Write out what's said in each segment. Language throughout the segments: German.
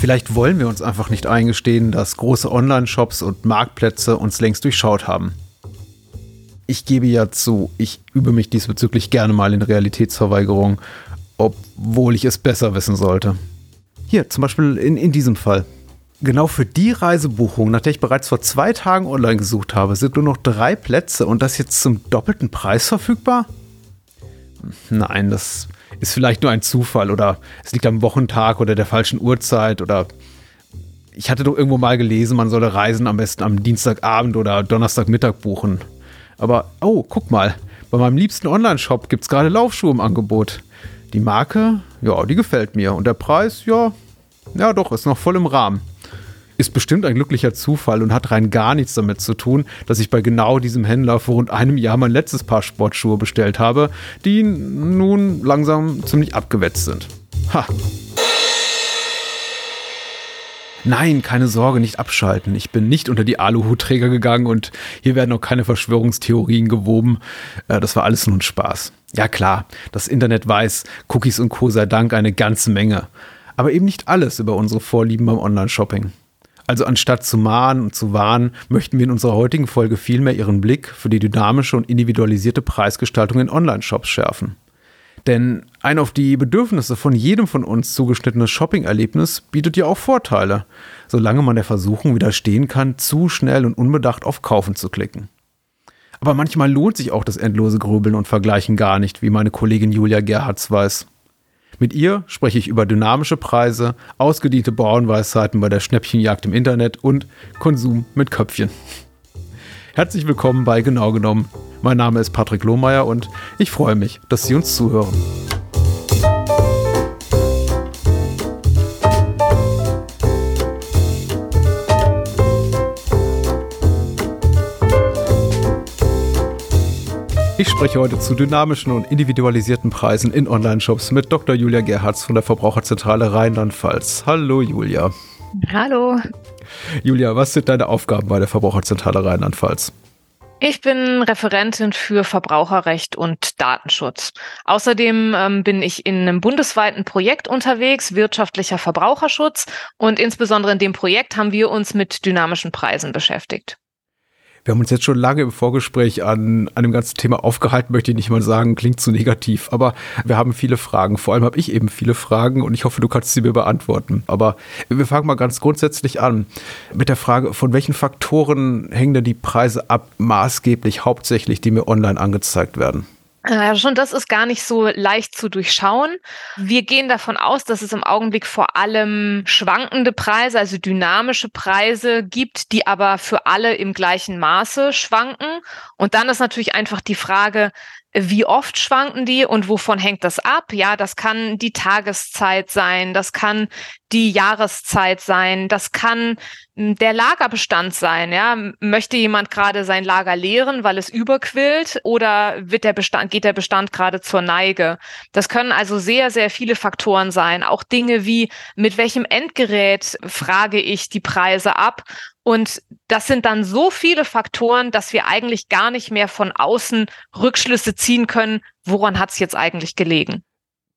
Vielleicht wollen wir uns einfach nicht eingestehen, dass große Online-Shops und Marktplätze uns längst durchschaut haben. Ich gebe ja zu, ich übe mich diesbezüglich gerne mal in Realitätsverweigerung, obwohl ich es besser wissen sollte. Hier, zum Beispiel in, in diesem Fall. Genau für die Reisebuchung, nach der ich bereits vor zwei Tagen online gesucht habe, sind nur noch drei Plätze und das jetzt zum doppelten Preis verfügbar? Nein, das ist vielleicht nur ein Zufall oder es liegt am Wochentag oder der falschen Uhrzeit oder ich hatte doch irgendwo mal gelesen, man solle Reisen am besten am Dienstagabend oder Donnerstagmittag buchen. Aber, oh, guck mal, bei meinem liebsten Online-Shop gibt es gerade Laufschuhe im Angebot. Die Marke, ja, die gefällt mir. Und der Preis, ja, ja doch, ist noch voll im Rahmen ist bestimmt ein glücklicher Zufall und hat rein gar nichts damit zu tun, dass ich bei genau diesem Händler vor rund einem Jahr mein letztes Paar Sportschuhe bestellt habe, die nun langsam ziemlich abgewetzt sind. Ha. Nein, keine Sorge, nicht abschalten. Ich bin nicht unter die Aluhutträger gegangen und hier werden auch keine Verschwörungstheorien gewoben. Äh, das war alles nur ein Spaß. Ja klar, das Internet weiß, Cookies und Co. sei Dank eine ganze Menge. Aber eben nicht alles über unsere Vorlieben beim Online-Shopping. Also anstatt zu mahnen und zu warnen, möchten wir in unserer heutigen Folge vielmehr Ihren Blick für die dynamische und individualisierte Preisgestaltung in Online-Shops schärfen. Denn ein auf die Bedürfnisse von jedem von uns zugeschnittenes Shopping-Erlebnis bietet ja auch Vorteile, solange man der Versuchung widerstehen kann, zu schnell und unbedacht auf Kaufen zu klicken. Aber manchmal lohnt sich auch das endlose Grübeln und Vergleichen gar nicht, wie meine Kollegin Julia Gerhards weiß. Mit ihr spreche ich über dynamische Preise, ausgediente Bauernweisheiten bei der Schnäppchenjagd im Internet und Konsum mit Köpfchen. Herzlich willkommen bei Genau genommen. Mein Name ist Patrick Lohmeier und ich freue mich, dass Sie uns zuhören. Ich spreche heute zu dynamischen und individualisierten Preisen in Online-Shops mit Dr. Julia Gerhards von der Verbraucherzentrale Rheinland-Pfalz. Hallo Julia. Hallo. Julia, was sind deine Aufgaben bei der Verbraucherzentrale Rheinland-Pfalz? Ich bin Referentin für Verbraucherrecht und Datenschutz. Außerdem ähm, bin ich in einem bundesweiten Projekt unterwegs, wirtschaftlicher Verbraucherschutz. Und insbesondere in dem Projekt haben wir uns mit dynamischen Preisen beschäftigt. Wir haben uns jetzt schon lange im Vorgespräch an, an dem ganzen Thema aufgehalten, möchte ich nicht mal sagen, klingt zu negativ, aber wir haben viele Fragen. Vor allem habe ich eben viele Fragen und ich hoffe, du kannst sie mir beantworten. Aber wir fangen mal ganz grundsätzlich an mit der Frage, von welchen Faktoren hängen denn die Preise ab, maßgeblich, hauptsächlich, die mir online angezeigt werden? Ja, schon das ist gar nicht so leicht zu durchschauen. Wir gehen davon aus, dass es im Augenblick vor allem schwankende Preise, also dynamische Preise gibt, die aber für alle im gleichen Maße schwanken. Und dann ist natürlich einfach die Frage, wie oft schwanken die und wovon hängt das ab? Ja, das kann die Tageszeit sein, das kann die Jahreszeit sein, das kann hm, der Lagerbestand sein. Ja, möchte jemand gerade sein Lager leeren, weil es überquillt, oder wird der Bestand, geht der Bestand gerade zur Neige? Das können also sehr, sehr viele Faktoren sein. Auch Dinge wie mit welchem Endgerät frage ich die Preise ab und das sind dann so viele Faktoren, dass wir eigentlich gar nicht mehr von außen Rückschlüsse ziehen können, woran hat es jetzt eigentlich gelegen.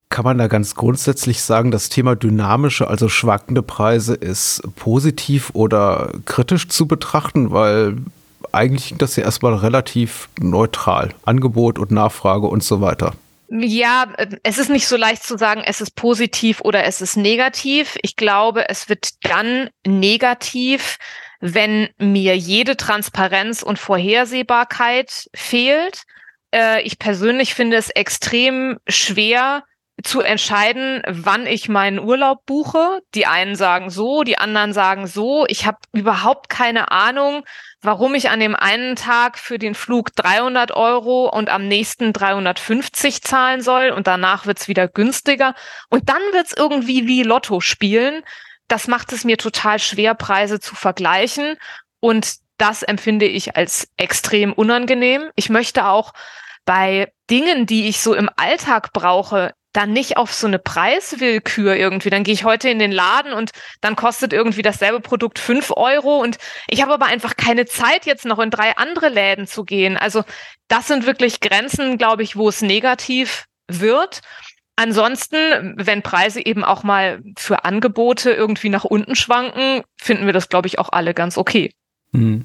Kann man da ganz grundsätzlich sagen, das Thema dynamische, also schwankende Preise ist positiv oder kritisch zu betrachten, weil eigentlich klingt das ja erstmal relativ neutral. Angebot und Nachfrage und so weiter. Ja, es ist nicht so leicht zu sagen, es ist positiv oder es ist negativ. Ich glaube, es wird dann negativ, wenn mir jede Transparenz und Vorhersehbarkeit fehlt. Äh, ich persönlich finde es extrem schwer zu entscheiden, wann ich meinen Urlaub buche. Die einen sagen so, die anderen sagen so. Ich habe überhaupt keine Ahnung, warum ich an dem einen Tag für den Flug 300 Euro und am nächsten 350 zahlen soll und danach wird's wieder günstiger. Und dann wird's irgendwie wie Lotto spielen das macht es mir total schwer, Preise zu vergleichen. Und das empfinde ich als extrem unangenehm. Ich möchte auch bei Dingen, die ich so im Alltag brauche, dann nicht auf so eine Preiswillkür irgendwie. Dann gehe ich heute in den Laden und dann kostet irgendwie dasselbe Produkt fünf Euro und ich habe aber einfach keine Zeit, jetzt noch in drei andere Läden zu gehen. Also das sind wirklich Grenzen, glaube ich, wo es negativ wird. Ansonsten, wenn Preise eben auch mal für Angebote irgendwie nach unten schwanken, finden wir das, glaube ich, auch alle ganz okay. Mhm.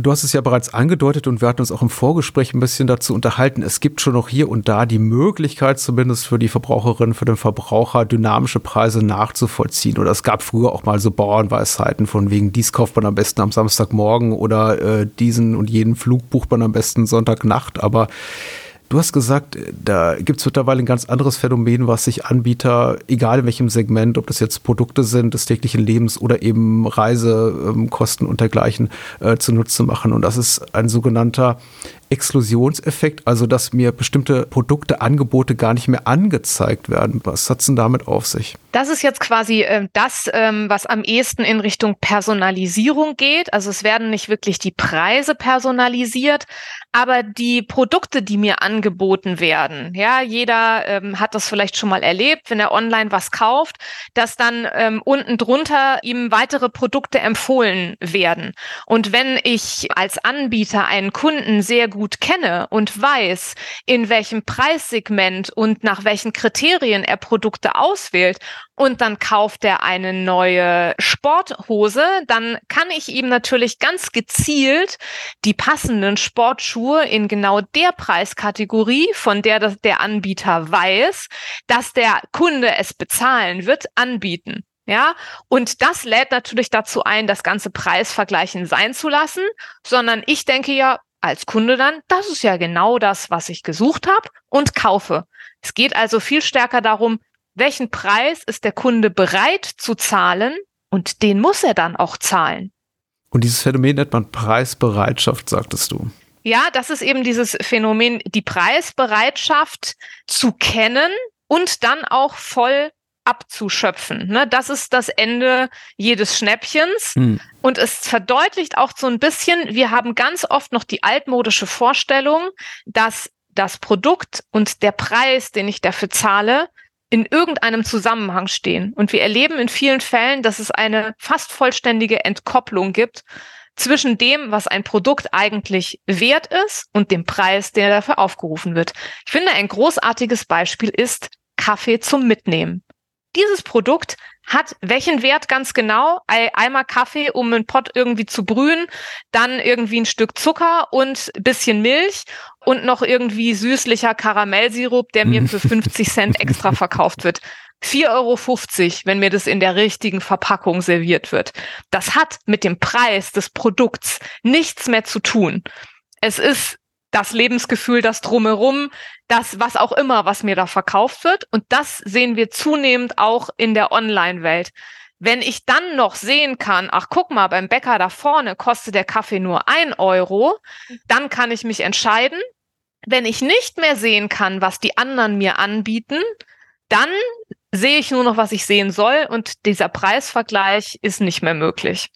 Du hast es ja bereits angedeutet und wir hatten uns auch im Vorgespräch ein bisschen dazu unterhalten. Es gibt schon noch hier und da die Möglichkeit, zumindest für die Verbraucherinnen, für den Verbraucher, dynamische Preise nachzuvollziehen. Oder es gab früher auch mal so Bauernweisheiten von wegen, dies kauft man am besten am Samstagmorgen oder äh, diesen und jeden Flug bucht man am besten Sonntagnacht. Aber Du hast gesagt, da gibt es mittlerweile ein ganz anderes Phänomen, was sich Anbieter, egal in welchem Segment, ob das jetzt Produkte sind des täglichen Lebens oder eben Reisekosten und dergleichen, äh, zunutze machen. Und das ist ein sogenannter Exklusionseffekt, also dass mir bestimmte Produkte, Angebote gar nicht mehr angezeigt werden. Was hat es denn damit auf sich? Das ist jetzt quasi äh, das, ähm, was am ehesten in Richtung Personalisierung geht. Also es werden nicht wirklich die Preise personalisiert, aber die Produkte, die mir angeboten werden. Ja, jeder ähm, hat das vielleicht schon mal erlebt, wenn er online was kauft, dass dann ähm, unten drunter ihm weitere Produkte empfohlen werden. Und wenn ich als Anbieter einen Kunden sehr gut gut kenne und weiß, in welchem Preissegment und nach welchen Kriterien er Produkte auswählt und dann kauft er eine neue Sporthose, dann kann ich ihm natürlich ganz gezielt die passenden Sportschuhe in genau der Preiskategorie, von der der Anbieter weiß, dass der Kunde es bezahlen wird, anbieten. Ja, und das lädt natürlich dazu ein, das ganze Preisvergleichen sein zu lassen, sondern ich denke ja, als Kunde dann, das ist ja genau das, was ich gesucht habe und kaufe. Es geht also viel stärker darum, welchen Preis ist der Kunde bereit zu zahlen und den muss er dann auch zahlen. Und dieses Phänomen nennt man Preisbereitschaft, sagtest du. Ja, das ist eben dieses Phänomen, die Preisbereitschaft zu kennen und dann auch voll abzuschöpfen. Ne? Das ist das Ende jedes Schnäppchens. Hm. Und es verdeutlicht auch so ein bisschen, wir haben ganz oft noch die altmodische Vorstellung, dass das Produkt und der Preis, den ich dafür zahle, in irgendeinem Zusammenhang stehen. Und wir erleben in vielen Fällen, dass es eine fast vollständige Entkopplung gibt zwischen dem, was ein Produkt eigentlich wert ist und dem Preis, der dafür aufgerufen wird. Ich finde, ein großartiges Beispiel ist Kaffee zum Mitnehmen dieses Produkt hat welchen Wert ganz genau? Einmal Kaffee, um einen Pott irgendwie zu brühen, dann irgendwie ein Stück Zucker und bisschen Milch und noch irgendwie süßlicher Karamellsirup, der mir für 50 Cent extra verkauft wird. 4,50 Euro, wenn mir das in der richtigen Verpackung serviert wird. Das hat mit dem Preis des Produkts nichts mehr zu tun. Es ist das Lebensgefühl, das drumherum, das was auch immer, was mir da verkauft wird. Und das sehen wir zunehmend auch in der Online-Welt. Wenn ich dann noch sehen kann, ach guck mal, beim Bäcker da vorne kostet der Kaffee nur ein Euro, dann kann ich mich entscheiden. Wenn ich nicht mehr sehen kann, was die anderen mir anbieten, dann sehe ich nur noch, was ich sehen soll und dieser Preisvergleich ist nicht mehr möglich.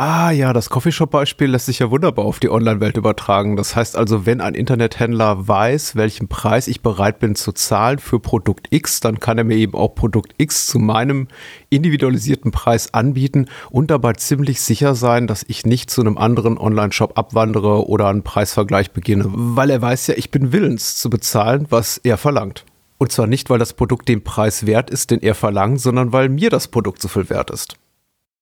Ah ja, das Coffeeshop-Beispiel lässt sich ja wunderbar auf die Online-Welt übertragen. Das heißt also, wenn ein Internethändler weiß, welchen Preis ich bereit bin zu zahlen für Produkt X, dann kann er mir eben auch Produkt X zu meinem individualisierten Preis anbieten und dabei ziemlich sicher sein, dass ich nicht zu einem anderen Online-Shop abwandere oder einen Preisvergleich beginne, weil er weiß ja, ich bin willens zu bezahlen, was er verlangt. Und zwar nicht, weil das Produkt den Preis wert ist, den er verlangt, sondern weil mir das Produkt so viel wert ist.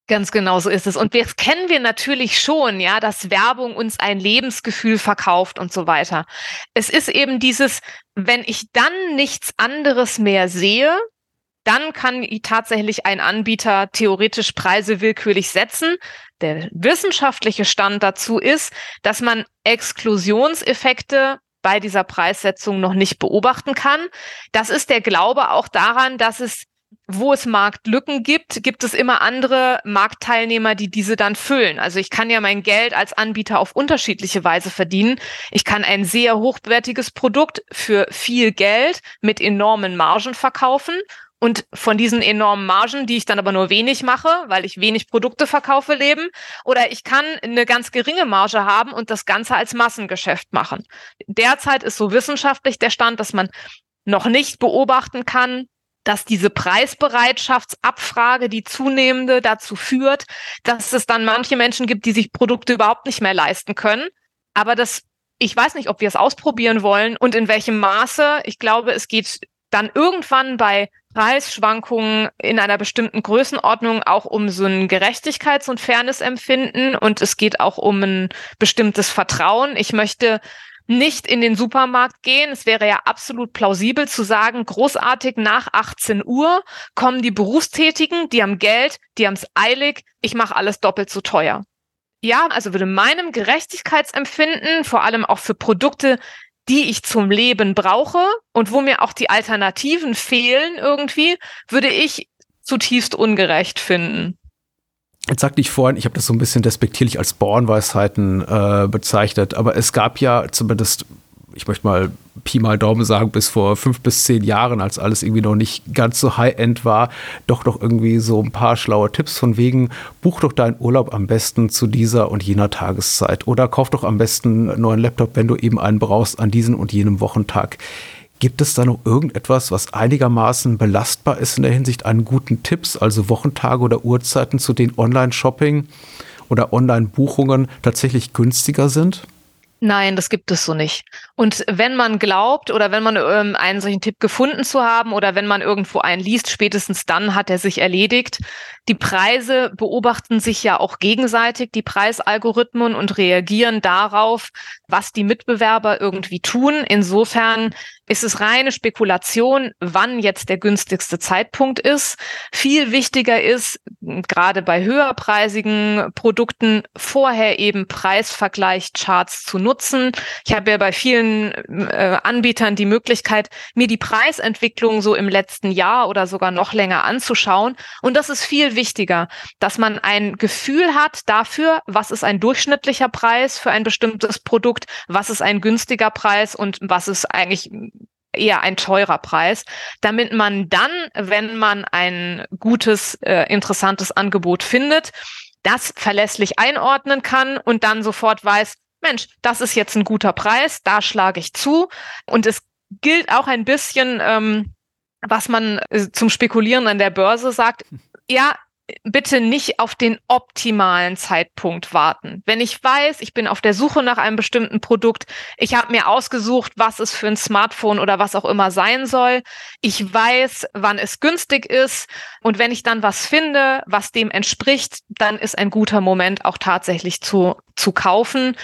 Ganz genau so ist es. Und das kennen wir natürlich schon, ja, dass Werbung uns ein Lebensgefühl verkauft und so weiter. Es ist eben dieses, wenn ich dann nichts anderes mehr sehe, dann kann tatsächlich ein Anbieter theoretisch Preise willkürlich setzen. Der wissenschaftliche Stand dazu ist, dass man Exklusionseffekte bei dieser Preissetzung noch nicht beobachten kann. Das ist der Glaube auch daran, dass es wo es Marktlücken gibt, gibt es immer andere Marktteilnehmer, die diese dann füllen. Also ich kann ja mein Geld als Anbieter auf unterschiedliche Weise verdienen. Ich kann ein sehr hochwertiges Produkt für viel Geld mit enormen Margen verkaufen. Und von diesen enormen Margen, die ich dann aber nur wenig mache, weil ich wenig Produkte verkaufe, leben. Oder ich kann eine ganz geringe Marge haben und das Ganze als Massengeschäft machen. Derzeit ist so wissenschaftlich der Stand, dass man noch nicht beobachten kann, dass diese Preisbereitschaftsabfrage, die zunehmende dazu führt, dass es dann manche Menschen gibt, die sich Produkte überhaupt nicht mehr leisten können. Aber das, ich weiß nicht, ob wir es ausprobieren wollen und in welchem Maße. Ich glaube, es geht dann irgendwann bei Preisschwankungen in einer bestimmten Größenordnung auch um so ein Gerechtigkeits- und Fairness-Empfinden und es geht auch um ein bestimmtes Vertrauen. Ich möchte nicht in den Supermarkt gehen. Es wäre ja absolut plausibel zu sagen, großartig nach 18 Uhr kommen die Berufstätigen, die haben Geld, die haben es eilig, ich mache alles doppelt so teuer. Ja, also würde meinem Gerechtigkeitsempfinden, vor allem auch für Produkte, die ich zum Leben brauche und wo mir auch die Alternativen fehlen irgendwie, würde ich zutiefst ungerecht finden. Jetzt sagte ich vorhin, ich habe das so ein bisschen despektierlich als Bornweisheiten äh, bezeichnet, aber es gab ja zumindest, ich möchte mal Pi mal Daumen sagen, bis vor fünf bis zehn Jahren, als alles irgendwie noch nicht ganz so High-End war, doch noch irgendwie so ein paar schlaue Tipps von wegen, buch doch deinen Urlaub am besten zu dieser und jener Tageszeit oder kauf doch am besten einen neuen Laptop, wenn du eben einen brauchst, an diesem und jenem Wochentag. Gibt es da noch irgendetwas, was einigermaßen belastbar ist in der Hinsicht an guten Tipps, also Wochentage oder Uhrzeiten, zu denen Online-Shopping oder Online-Buchungen tatsächlich günstiger sind? Nein, das gibt es so nicht. Und wenn man glaubt oder wenn man ähm, einen solchen Tipp gefunden zu haben oder wenn man irgendwo einen liest, spätestens dann hat er sich erledigt. Die Preise beobachten sich ja auch gegenseitig, die Preisalgorithmen und reagieren darauf, was die Mitbewerber irgendwie tun. Insofern ist es reine Spekulation, wann jetzt der günstigste Zeitpunkt ist. Viel wichtiger ist, gerade bei höherpreisigen Produkten, vorher eben Preisvergleichcharts zu nutzen. Ich habe ja bei vielen äh, Anbietern die Möglichkeit, mir die Preisentwicklung so im letzten Jahr oder sogar noch länger anzuschauen. Und das ist viel wichtiger, dass man ein Gefühl hat dafür, was ist ein durchschnittlicher Preis für ein bestimmtes Produkt, was ist ein günstiger Preis und was ist eigentlich eher ein teurer Preis, damit man dann, wenn man ein gutes, äh, interessantes Angebot findet, das verlässlich einordnen kann und dann sofort weiß, Mensch, das ist jetzt ein guter Preis, da schlage ich zu. Und es gilt auch ein bisschen, ähm, was man äh, zum Spekulieren an der Börse sagt. Ja, bitte nicht auf den optimalen Zeitpunkt warten. Wenn ich weiß, ich bin auf der Suche nach einem bestimmten Produkt, ich habe mir ausgesucht, was es für ein Smartphone oder was auch immer sein soll, ich weiß, wann es günstig ist und wenn ich dann was finde, was dem entspricht, dann ist ein guter Moment auch tatsächlich zu, zu kaufen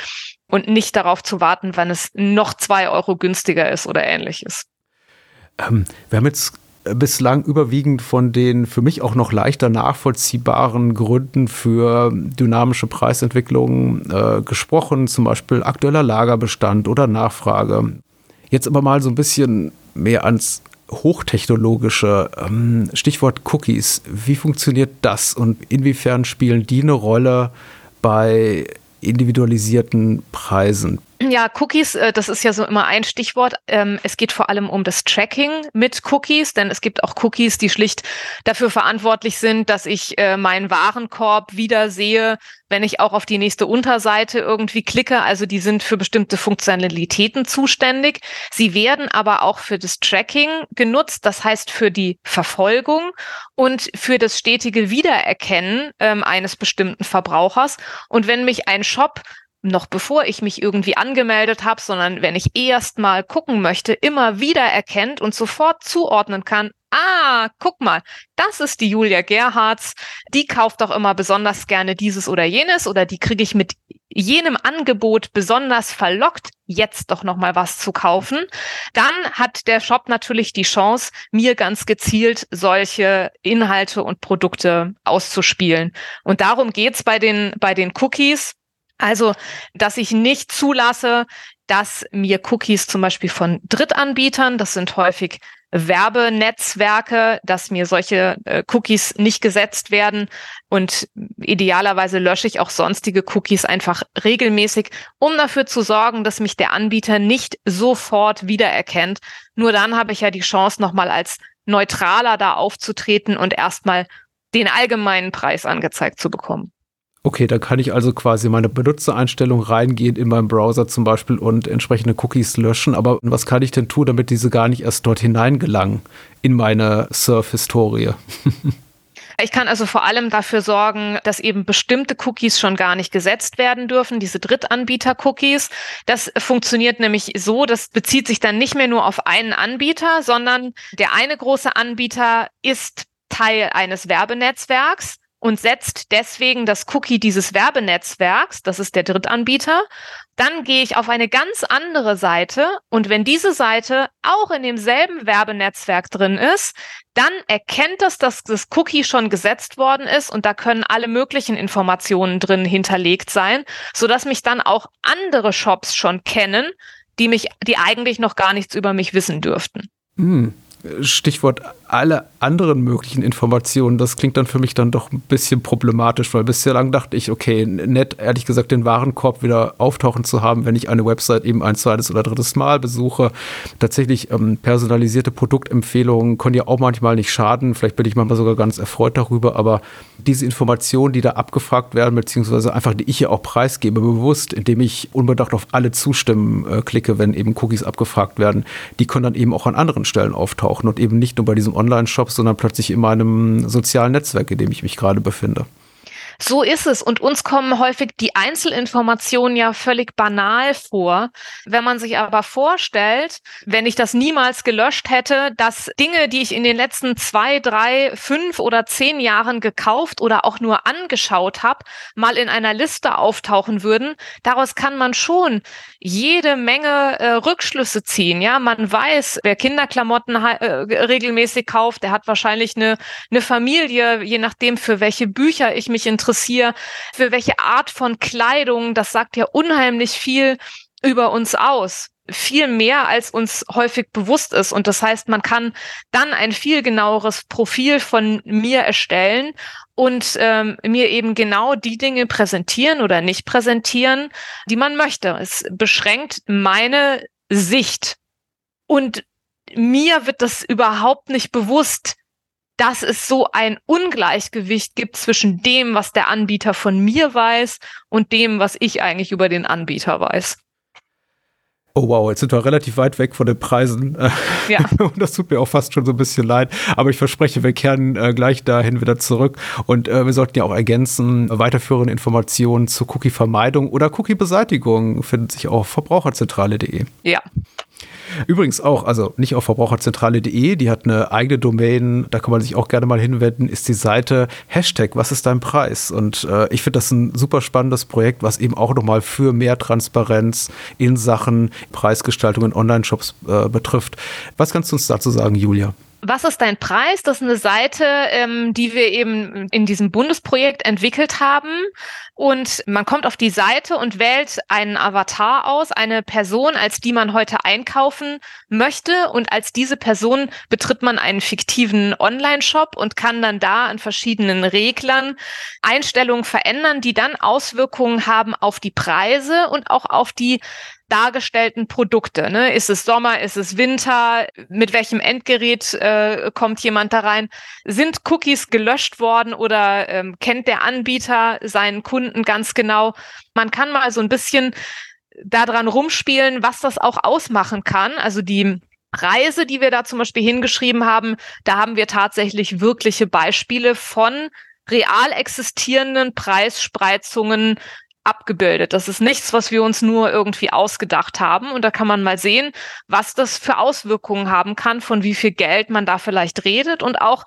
und nicht darauf zu warten, wann es noch zwei Euro günstiger ist oder ähnliches. Ähm, wir haben jetzt bislang überwiegend von den für mich auch noch leichter nachvollziehbaren Gründen für dynamische Preisentwicklungen äh, gesprochen, zum Beispiel aktueller Lagerbestand oder Nachfrage. Jetzt aber mal so ein bisschen mehr ans hochtechnologische ähm, Stichwort Cookies. Wie funktioniert das und inwiefern spielen die eine Rolle bei individualisierten Preisen? Ja, Cookies, äh, das ist ja so immer ein Stichwort. Ähm, es geht vor allem um das Tracking mit Cookies, denn es gibt auch Cookies, die schlicht dafür verantwortlich sind, dass ich äh, meinen Warenkorb wieder sehe, wenn ich auch auf die nächste Unterseite irgendwie klicke. Also die sind für bestimmte Funktionalitäten zuständig. Sie werden aber auch für das Tracking genutzt, das heißt für die Verfolgung und für das stetige Wiedererkennen ähm, eines bestimmten Verbrauchers. Und wenn mich ein Shop noch bevor ich mich irgendwie angemeldet habe, sondern wenn ich erst mal gucken möchte, immer wieder erkennt und sofort zuordnen kann, ah, guck mal, das ist die Julia Gerhards, die kauft doch immer besonders gerne dieses oder jenes oder die kriege ich mit jenem Angebot besonders verlockt, jetzt doch noch mal was zu kaufen, dann hat der Shop natürlich die Chance, mir ganz gezielt solche Inhalte und Produkte auszuspielen. Und darum geht's bei den, bei den Cookies. Also, dass ich nicht zulasse, dass mir Cookies zum Beispiel von Drittanbietern, das sind häufig Werbenetzwerke, dass mir solche äh, Cookies nicht gesetzt werden und idealerweise lösche ich auch sonstige Cookies einfach regelmäßig, um dafür zu sorgen, dass mich der Anbieter nicht sofort wiedererkennt. Nur dann habe ich ja die Chance, nochmal als neutraler da aufzutreten und erstmal den allgemeinen Preis angezeigt zu bekommen. Okay, da kann ich also quasi meine Benutzereinstellung reingehen in meinem Browser zum Beispiel und entsprechende Cookies löschen. Aber was kann ich denn tun, damit diese gar nicht erst dort hineingelangen in meine Surf-Historie? Ich kann also vor allem dafür sorgen, dass eben bestimmte Cookies schon gar nicht gesetzt werden dürfen, diese Drittanbieter-Cookies. Das funktioniert nämlich so, das bezieht sich dann nicht mehr nur auf einen Anbieter, sondern der eine große Anbieter ist Teil eines Werbenetzwerks und setzt deswegen das Cookie dieses Werbenetzwerks, das ist der Drittanbieter, dann gehe ich auf eine ganz andere Seite und wenn diese Seite auch in demselben Werbenetzwerk drin ist, dann erkennt es, dass das Cookie schon gesetzt worden ist und da können alle möglichen Informationen drin hinterlegt sein, so dass mich dann auch andere Shops schon kennen, die mich, die eigentlich noch gar nichts über mich wissen dürften. Hm. Stichwort alle anderen möglichen Informationen, das klingt dann für mich dann doch ein bisschen problematisch, weil bislang dachte ich, okay, nett, ehrlich gesagt, den Warenkorb wieder auftauchen zu haben, wenn ich eine Website eben ein zweites oder drittes Mal besuche. Tatsächlich ähm, personalisierte Produktempfehlungen können ja auch manchmal nicht schaden. Vielleicht bin ich manchmal sogar ganz erfreut darüber, aber diese Informationen, die da abgefragt werden, beziehungsweise einfach, die ich ja auch preisgebe, bewusst, indem ich unbedacht auf alle zustimmen äh, klicke, wenn eben Cookies abgefragt werden, die können dann eben auch an anderen Stellen auftauchen und eben nicht nur bei diesem Online-Shop, sondern plötzlich in meinem sozialen Netzwerk, in dem ich mich gerade befinde. So ist es. Und uns kommen häufig die Einzelinformationen ja völlig banal vor. Wenn man sich aber vorstellt, wenn ich das niemals gelöscht hätte, dass Dinge, die ich in den letzten zwei, drei, fünf oder zehn Jahren gekauft oder auch nur angeschaut habe, mal in einer Liste auftauchen würden, daraus kann man schon jede Menge äh, Rückschlüsse ziehen. Ja, man weiß, wer Kinderklamotten äh, regelmäßig kauft, der hat wahrscheinlich eine, eine Familie, je nachdem, für welche Bücher ich mich interessiere interessiere, für welche Art von Kleidung. Das sagt ja unheimlich viel über uns aus viel mehr als uns häufig bewusst ist. Und das heißt, man kann dann ein viel genaueres Profil von mir erstellen und ähm, mir eben genau die Dinge präsentieren oder nicht präsentieren, die man möchte. Es beschränkt meine Sicht. Und mir wird das überhaupt nicht bewusst, dass es so ein Ungleichgewicht gibt zwischen dem, was der Anbieter von mir weiß und dem, was ich eigentlich über den Anbieter weiß. Oh wow, jetzt sind wir relativ weit weg von den Preisen. Ja. Und das tut mir auch fast schon so ein bisschen leid. Aber ich verspreche, wir kehren äh, gleich dahin wieder zurück. Und äh, wir sollten ja auch ergänzen, weiterführende Informationen zur Cookie-Vermeidung oder Cookie-Beseitigung finden sich auf verbraucherzentrale.de. Ja. Übrigens auch, also nicht auf verbraucherzentrale.de, die hat eine eigene Domain, da kann man sich auch gerne mal hinwenden, ist die Seite Hashtag, was ist dein Preis? Und äh, ich finde das ein super spannendes Projekt, was eben auch nochmal für mehr Transparenz in Sachen Preisgestaltung in Online-Shops äh, betrifft. Was kannst du uns dazu sagen, Julia? Was ist dein Preis? Das ist eine Seite, ähm, die wir eben in diesem Bundesprojekt entwickelt haben. Und man kommt auf die Seite und wählt einen Avatar aus, eine Person, als die man heute einkaufen möchte. Und als diese Person betritt man einen fiktiven Online-Shop und kann dann da an verschiedenen Reglern Einstellungen verändern, die dann Auswirkungen haben auf die Preise und auch auf die dargestellten Produkte. Ne? Ist es Sommer, ist es Winter? Mit welchem Endgerät äh, kommt jemand da rein? Sind Cookies gelöscht worden oder ähm, kennt der Anbieter seinen Kunden ganz genau? Man kann mal so ein bisschen daran rumspielen, was das auch ausmachen kann. Also die Reise, die wir da zum Beispiel hingeschrieben haben, da haben wir tatsächlich wirkliche Beispiele von real existierenden Preisspreizungen abgebildet. Das ist nichts, was wir uns nur irgendwie ausgedacht haben. Und da kann man mal sehen, was das für Auswirkungen haben kann, von wie viel Geld man da vielleicht redet und auch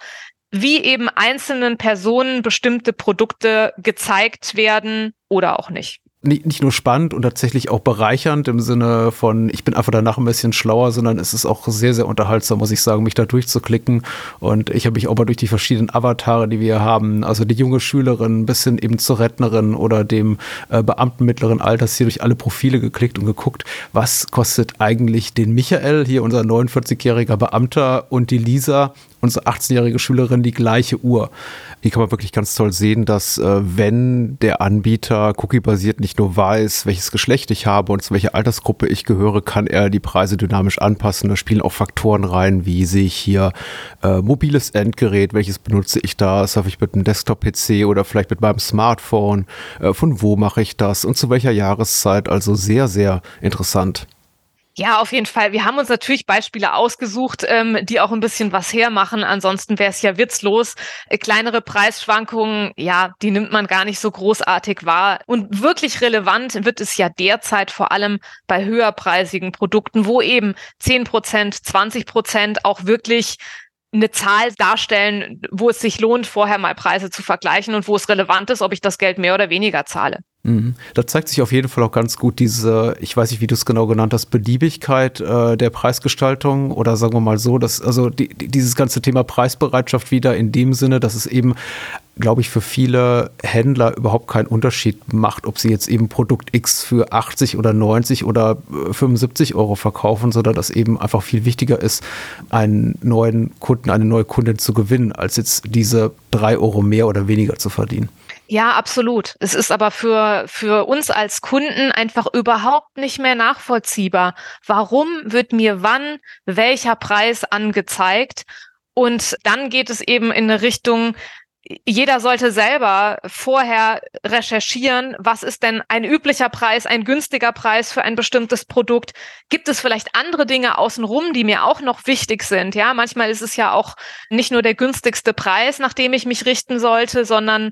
wie eben einzelnen Personen bestimmte Produkte gezeigt werden oder auch nicht nicht, nicht nur spannend und tatsächlich auch bereichernd im Sinne von, ich bin einfach danach ein bisschen schlauer, sondern es ist auch sehr, sehr unterhaltsam, muss ich sagen, mich da durchzuklicken. Und ich habe mich auch mal durch die verschiedenen Avatare, die wir haben, also die junge Schülerin bis hin eben zur Rentnerin oder dem äh, Beamten mittleren Alters hier durch alle Profile geklickt und geguckt, was kostet eigentlich den Michael, hier unser 49-jähriger Beamter und die Lisa unsere 18-jährige Schülerin die gleiche Uhr. Hier kann man wirklich ganz toll sehen, dass äh, wenn der Anbieter cookie-basiert nicht nur weiß, welches Geschlecht ich habe und zu welcher Altersgruppe ich gehöre, kann er die Preise dynamisch anpassen. Da spielen auch Faktoren rein, wie sehe ich hier äh, mobiles Endgerät, welches benutze ich da, surfe ich mit einem Desktop-PC oder vielleicht mit meinem Smartphone, äh, von wo mache ich das und zu welcher Jahreszeit. Also sehr, sehr interessant. Ja, auf jeden Fall. Wir haben uns natürlich Beispiele ausgesucht, ähm, die auch ein bisschen was hermachen. Ansonsten wäre es ja witzlos. Äh, kleinere Preisschwankungen, ja, die nimmt man gar nicht so großartig wahr. Und wirklich relevant wird es ja derzeit vor allem bei höherpreisigen Produkten, wo eben 10 Prozent, 20 Prozent auch wirklich eine Zahl darstellen, wo es sich lohnt, vorher mal Preise zu vergleichen und wo es relevant ist, ob ich das Geld mehr oder weniger zahle. Mhm. Da zeigt sich auf jeden Fall auch ganz gut diese, ich weiß nicht, wie du es genau genannt hast, Beliebigkeit äh, der Preisgestaltung oder sagen wir mal so, dass also die, dieses ganze Thema Preisbereitschaft wieder in dem Sinne, dass es eben, glaube ich, für viele Händler überhaupt keinen Unterschied macht, ob sie jetzt eben Produkt X für 80 oder 90 oder 75 äh, Euro verkaufen, sondern dass eben einfach viel wichtiger ist, einen neuen Kunden, eine neue Kundin zu gewinnen, als jetzt diese drei Euro mehr oder weniger zu verdienen. Ja, absolut. Es ist aber für, für uns als Kunden einfach überhaupt nicht mehr nachvollziehbar. Warum wird mir wann welcher Preis angezeigt? Und dann geht es eben in eine Richtung, jeder sollte selber vorher recherchieren, was ist denn ein üblicher Preis, ein günstiger Preis für ein bestimmtes Produkt? Gibt es vielleicht andere Dinge außenrum, die mir auch noch wichtig sind? Ja, manchmal ist es ja auch nicht nur der günstigste Preis, nach dem ich mich richten sollte, sondern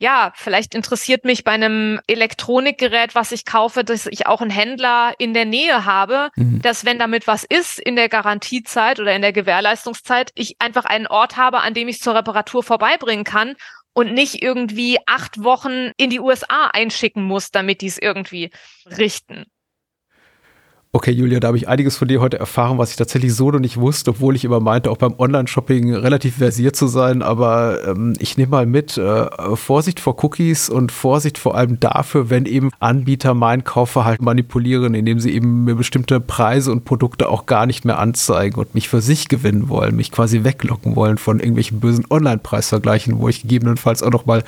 ja, vielleicht interessiert mich bei einem Elektronikgerät, was ich kaufe, dass ich auch einen Händler in der Nähe habe, mhm. dass wenn damit was ist in der Garantiezeit oder in der Gewährleistungszeit, ich einfach einen Ort habe, an dem ich zur Reparatur vorbeibringen kann und nicht irgendwie acht Wochen in die USA einschicken muss, damit die es irgendwie richten. Okay, Julia, da habe ich einiges von dir heute erfahren, was ich tatsächlich so noch nicht wusste, obwohl ich immer meinte, auch beim Online-Shopping relativ versiert zu sein. Aber ähm, ich nehme mal mit, äh, Vorsicht vor Cookies und Vorsicht vor allem dafür, wenn eben Anbieter mein Kaufverhalten manipulieren, indem sie eben mir bestimmte Preise und Produkte auch gar nicht mehr anzeigen und mich für sich gewinnen wollen, mich quasi weglocken wollen von irgendwelchen bösen Online-Preisvergleichen, wo ich gegebenenfalls auch noch mal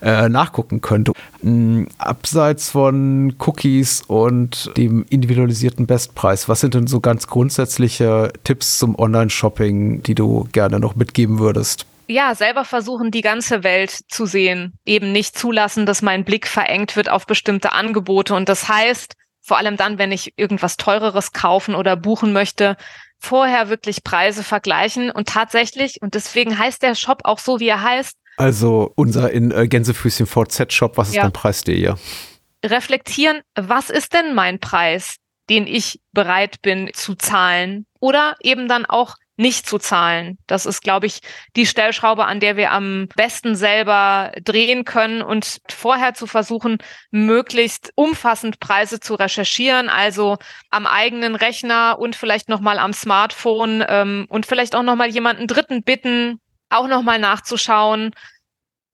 äh, nachgucken könnte. Ähm, abseits von Cookies und dem individualisierten Bestpreis. Was sind denn so ganz grundsätzliche Tipps zum Online-Shopping, die du gerne noch mitgeben würdest? ja, selber versuchen, die ganze Welt zu sehen. Eben nicht zulassen, dass mein Blick verengt wird auf bestimmte Angebote. Und das heißt, vor allem dann, wenn ich irgendwas teureres kaufen oder buchen möchte, vorher wirklich Preise vergleichen und tatsächlich, und deswegen heißt der Shop auch so, wie er heißt. Also unser in äh, Gänsefüßchen VZ Shop, was ist ja. dein Preis, der hier? Reflektieren, was ist denn mein Preis? Den ich bereit bin zu zahlen oder eben dann auch nicht zu zahlen. Das ist, glaube ich, die Stellschraube, an der wir am besten selber drehen können und vorher zu versuchen, möglichst umfassend Preise zu recherchieren, also am eigenen Rechner und vielleicht nochmal am Smartphone ähm, und vielleicht auch nochmal jemanden Dritten bitten, auch nochmal nachzuschauen,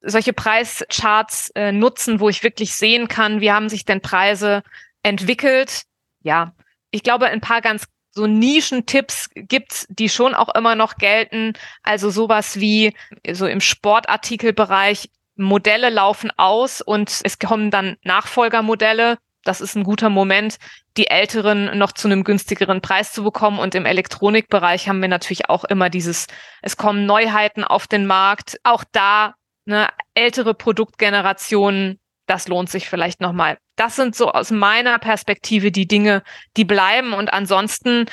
solche Preischarts äh, nutzen, wo ich wirklich sehen kann, wie haben sich denn Preise entwickelt ja, ich glaube, ein paar ganz so Nischentipps gibt's, die schon auch immer noch gelten. Also sowas wie so im Sportartikelbereich Modelle laufen aus und es kommen dann Nachfolgermodelle. Das ist ein guter Moment, die älteren noch zu einem günstigeren Preis zu bekommen. Und im Elektronikbereich haben wir natürlich auch immer dieses, es kommen Neuheiten auf den Markt. Auch da ne, ältere Produktgenerationen das lohnt sich vielleicht nochmal. Das sind so aus meiner Perspektive die Dinge, die bleiben und ansonsten,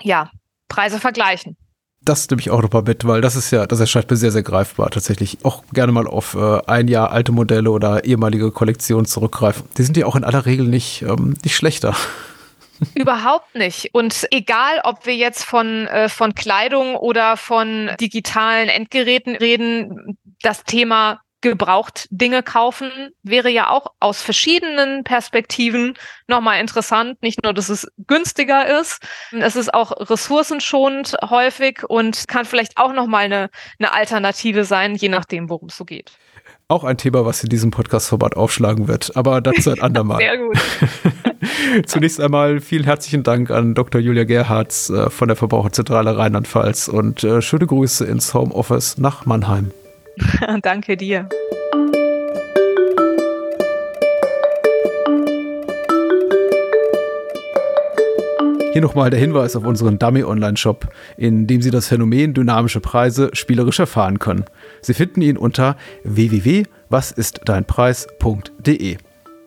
ja, Preise vergleichen. Das nehme ich auch nochmal mit, weil das ist ja, das erscheint mir sehr, sehr greifbar tatsächlich. Auch gerne mal auf äh, ein Jahr alte Modelle oder ehemalige Kollektionen zurückgreifen. Die sind ja auch in aller Regel nicht, ähm, nicht schlechter. Überhaupt nicht. Und egal, ob wir jetzt von, äh, von Kleidung oder von digitalen Endgeräten reden, das Thema gebraucht Dinge kaufen, wäre ja auch aus verschiedenen Perspektiven nochmal interessant. Nicht nur, dass es günstiger ist, es ist auch ressourcenschonend häufig und kann vielleicht auch nochmal eine, eine Alternative sein, je nachdem, worum es so geht. Auch ein Thema, was in diesem Podcast-Format aufschlagen wird, aber dazu ein andermal. Sehr gut. Zunächst einmal vielen herzlichen Dank an Dr. Julia Gerhards äh, von der Verbraucherzentrale Rheinland-Pfalz und äh, schöne Grüße ins Homeoffice nach Mannheim. Danke dir. Hier nochmal der Hinweis auf unseren Dummy-Online-Shop, in dem Sie das Phänomen dynamische Preise spielerisch erfahren können. Sie finden ihn unter www.wasistdeinpreis.de.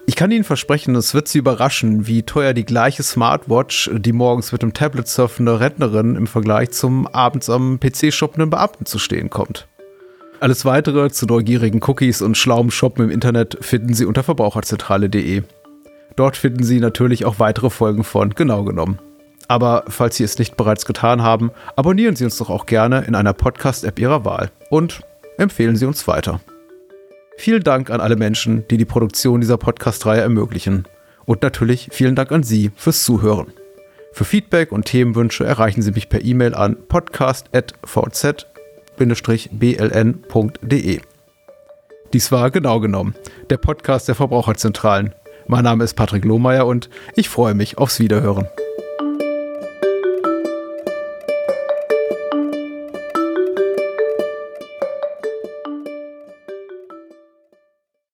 Ich kann Ihnen versprechen, es wird Sie überraschen, wie teuer die gleiche Smartwatch, die morgens mit dem Tablet surfende Rentnerin im Vergleich zum abends am PC shoppenden Beamten zu stehen kommt. Alles weitere zu neugierigen Cookies und schlauem Shoppen im Internet finden Sie unter verbraucherzentrale.de. Dort finden Sie natürlich auch weitere Folgen von Genau genommen. Aber falls Sie es nicht bereits getan haben, abonnieren Sie uns doch auch gerne in einer Podcast-App Ihrer Wahl und empfehlen Sie uns weiter. Vielen Dank an alle Menschen, die die Produktion dieser Podcast-Reihe ermöglichen. Und natürlich vielen Dank an Sie fürs Zuhören. Für Feedback und Themenwünsche erreichen Sie mich per E-Mail an podcast.vz-bln.de. Dies war genau genommen der Podcast der Verbraucherzentralen. Mein Name ist Patrick Lohmeier und ich freue mich aufs Wiederhören.